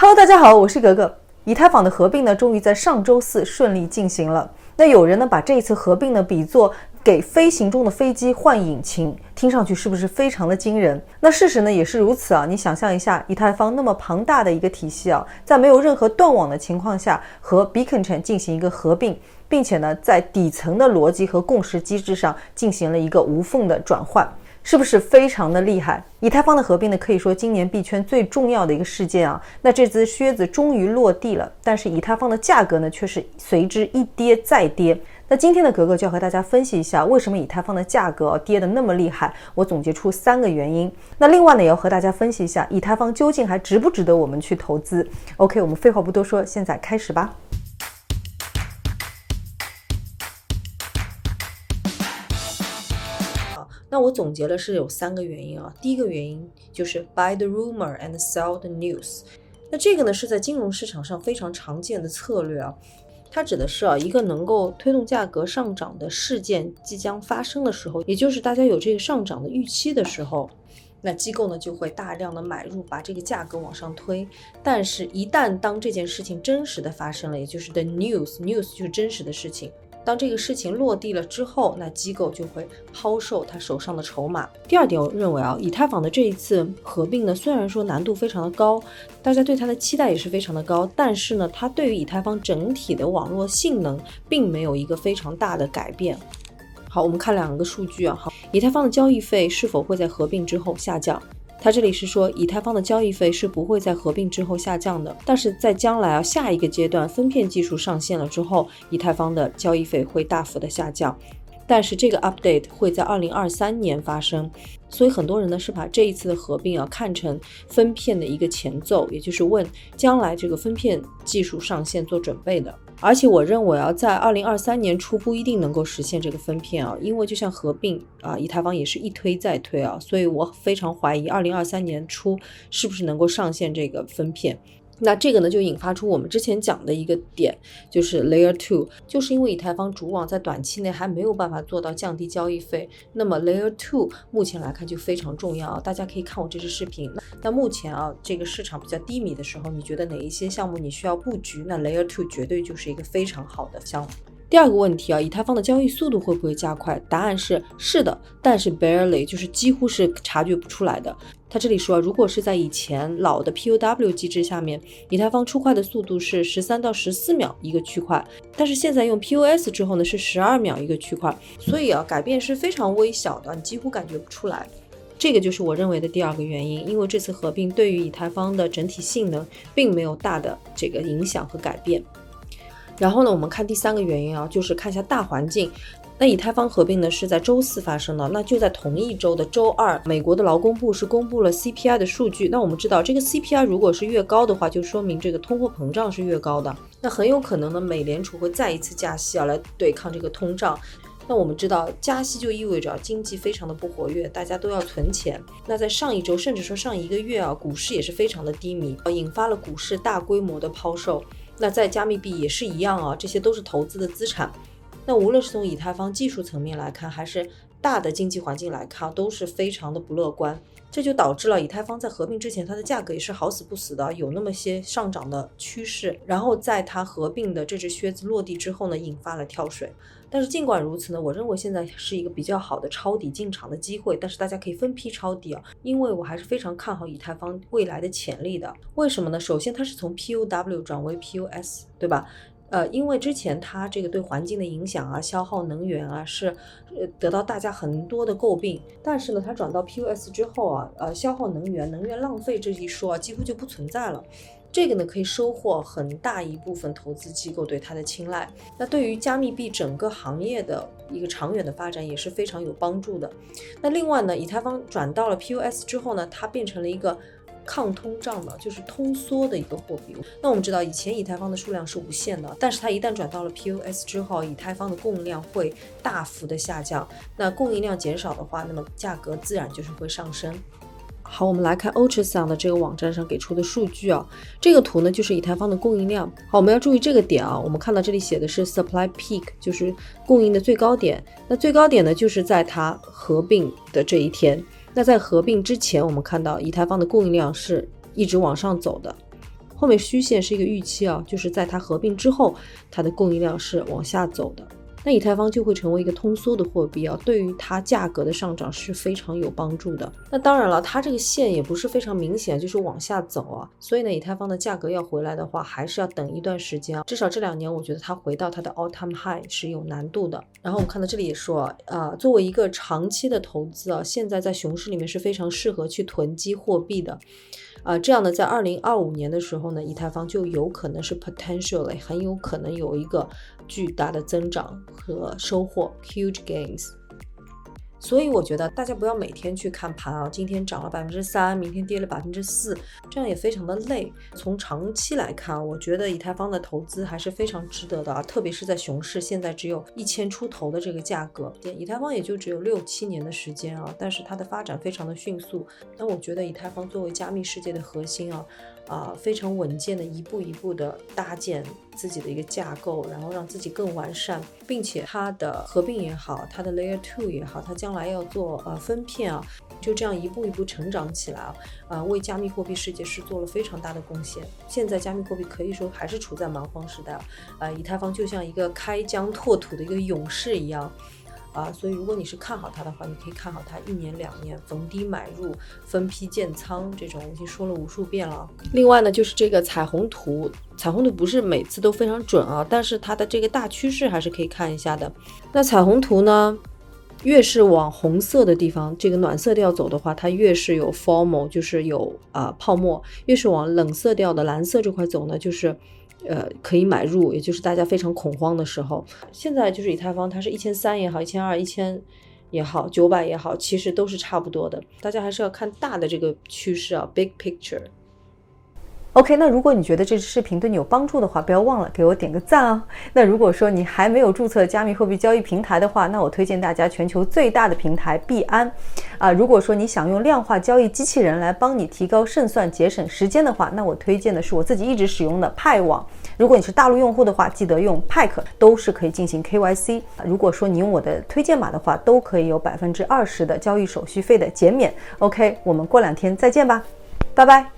Hello，大家好，我是格格。以太坊的合并呢，终于在上周四顺利进行了。那有人呢，把这一次合并呢比作给飞行中的飞机换引擎，听上去是不是非常的惊人？那事实呢也是如此啊。你想象一下，以太坊那么庞大的一个体系啊，在没有任何断网的情况下，和 Beacon Chain 进行一个合并，并且呢，在底层的逻辑和共识机制上进行了一个无缝的转换。是不是非常的厉害？以太坊的合并呢，可以说今年币圈最重要的一个事件啊。那这只靴子终于落地了，但是以太坊的价格呢，却是随之一跌再跌。那今天的格格就要和大家分析一下，为什么以太坊的价格跌得那么厉害？我总结出三个原因。那另外呢，也要和大家分析一下，以太坊究竟还值不值得我们去投资？OK，我们废话不多说，现在开始吧。那我总结了是有三个原因啊。第一个原因就是 buy the rumor and sell the news。那这个呢是在金融市场上非常常见的策略啊。它指的是啊一个能够推动价格上涨的事件即将发生的时候，也就是大家有这个上涨的预期的时候，那机构呢就会大量的买入，把这个价格往上推。但是，一旦当这件事情真实的发生了，也就是 the news，news 就是真实的事情。当这个事情落地了之后，那机构就会抛售他手上的筹码。第二点，我认为啊，以太坊的这一次合并呢，虽然说难度非常的高，大家对它的期待也是非常的高，但是呢，它对于以太坊整体的网络性能并没有一个非常大的改变。好，我们看两个数据啊，好，以太坊的交易费是否会在合并之后下降？它这里是说，以太坊的交易费是不会在合并之后下降的，但是在将来啊下一个阶段分片技术上线了之后，以太坊的交易费会大幅的下降，但是这个 update 会在二零二三年发生，所以很多人呢是把这一次的合并啊看成分片的一个前奏，也就是问将来这个分片技术上线做准备的。而且我认为啊，在二零二三年初不一定能够实现这个分片啊，因为就像合并啊，以太坊也是一推再推啊，所以我非常怀疑二零二三年初是不是能够上线这个分片。那这个呢，就引发出我们之前讲的一个点，就是 Layer Two，就是因为以太坊主网在短期内还没有办法做到降低交易费，那么 Layer Two 目前来看就非常重要啊。大家可以看我这支视频。那目前啊，这个市场比较低迷的时候，你觉得哪一些项目你需要布局？那 Layer Two 绝对就是一个非常好的项目。第二个问题啊，以太坊的交易速度会不会加快？答案是是的，但是 barely，就是几乎是察觉不出来的。他这里说，如果是在以前老的 POW 机制下面，以太坊出块的速度是十三到十四秒一个区块，但是现在用 POS 之后呢，是十二秒一个区块，所以啊，改变是非常微小的，你几乎感觉不出来。这个就是我认为的第二个原因，因为这次合并对于以太坊的整体性能并没有大的这个影响和改变。然后呢，我们看第三个原因啊，就是看一下大环境。那以太坊合并呢是在周四发生的，那就在同一周的周二，美国的劳工部是公布了 CPI 的数据。那我们知道，这个 CPI 如果是越高的话，就说明这个通货膨胀是越高的。那很有可能呢，美联储会再一次加息啊，来对抗这个通胀。那我们知道，加息就意味着经济非常的不活跃，大家都要存钱。那在上一周，甚至说上一个月啊，股市也是非常的低迷，引发了股市大规模的抛售。那在加密币也是一样啊，这些都是投资的资产。那无论是从以太坊技术层面来看，还是大的经济环境来看，都是非常的不乐观。这就导致了以太坊在合并之前，它的价格也是好死不死的，有那么些上涨的趋势。然后在它合并的这只靴子落地之后呢，引发了跳水。但是尽管如此呢，我认为现在是一个比较好的抄底进场的机会。但是大家可以分批抄底啊，因为我还是非常看好以太坊未来的潜力的。为什么呢？首先它是从 POW 转为 POS，对吧？呃，因为之前它这个对环境的影响啊，消耗能源啊，是呃得到大家很多的诟病。但是呢，它转到 POS 之后啊，呃，消耗能源、能源浪费这一说啊，几乎就不存在了。这个呢，可以收获很大一部分投资机构对它的青睐。那对于加密币整个行业的一个长远的发展也是非常有帮助的。那另外呢，以太坊转到了 POS 之后呢，它变成了一个抗通胀的，就是通缩的一个货币。那我们知道，以前以太坊的数量是无限的，但是它一旦转到了 POS 之后，以太坊的供应量会大幅的下降。那供应量减少的话，那么价格自然就是会上升。好，我们来看 Ultrasound 的这个网站上给出的数据啊，这个图呢就是以太坊的供应量。好，我们要注意这个点啊，我们看到这里写的是 Supply Peak，就是供应的最高点。那最高点呢，就是在它合并的这一天。那在合并之前，我们看到以太坊的供应量是一直往上走的。后面虚线是一个预期啊，就是在它合并之后，它的供应量是往下走的。那以太坊就会成为一个通缩的货币啊，对于它价格的上涨是非常有帮助的。那当然了，它这个线也不是非常明显，就是往下走啊，所以呢，以太坊的价格要回来的话，还是要等一段时间啊。至少这两年，我觉得它回到它的 all time high 是有难度的。然后我们看到这里也说啊，作为一个长期的投资啊，现在在熊市里面是非常适合去囤积货币的。啊，这样呢，在二零二五年的时候呢，以太坊就有可能是 potentially 很有可能有一个巨大的增长和收获，huge gains。所以我觉得大家不要每天去看盘啊，今天涨了百分之三，明天跌了百分之四，这样也非常的累。从长期来看，我觉得以太坊的投资还是非常值得的啊，特别是在熊市，现在只有一千出头的这个价格，以太坊也就只有六七年的时间啊，但是它的发展非常的迅速。那我觉得以太坊作为加密世界的核心啊。啊，非常稳健的一步一步的搭建自己的一个架构，然后让自己更完善，并且它的合并也好，它的 Layer Two 也好，它将来要做呃分片啊，就这样一步一步成长起来啊，啊，为加密货币世界是做了非常大的贡献。现在加密货币可以说还是处在蛮荒时代啊，呃，以太坊就像一个开疆拓土的一个勇士一样。啊，所以如果你是看好它的话，你可以看好它一年两年逢低买入，分批建仓这种，我已经说了无数遍了。另外呢，就是这个彩虹图，彩虹图不是每次都非常准啊，但是它的这个大趋势还是可以看一下的。那彩虹图呢，越是往红色的地方，这个暖色调走的话，它越是有 formal，就是有啊泡沫；越是往冷色调的蓝色这块走呢，就是。呃，可以买入，也就是大家非常恐慌的时候。现在就是以太坊，它是一千三也好，一千二、一千也好，九百也好，其实都是差不多的。大家还是要看大的这个趋势啊，big picture。OK，那如果你觉得这支视频对你有帮助的话，不要忘了给我点个赞哦。那如果说你还没有注册加密货币交易平台的话，那我推荐大家全球最大的平台币安。啊，如果说你想用量化交易机器人来帮你提高胜算、节省时间的话，那我推荐的是我自己一直使用的派网。如果你是大陆用户的话，记得用派克，都是可以进行 KYC。如果说你用我的推荐码的话，都可以有百分之二十的交易手续费的减免。OK，我们过两天再见吧，拜拜。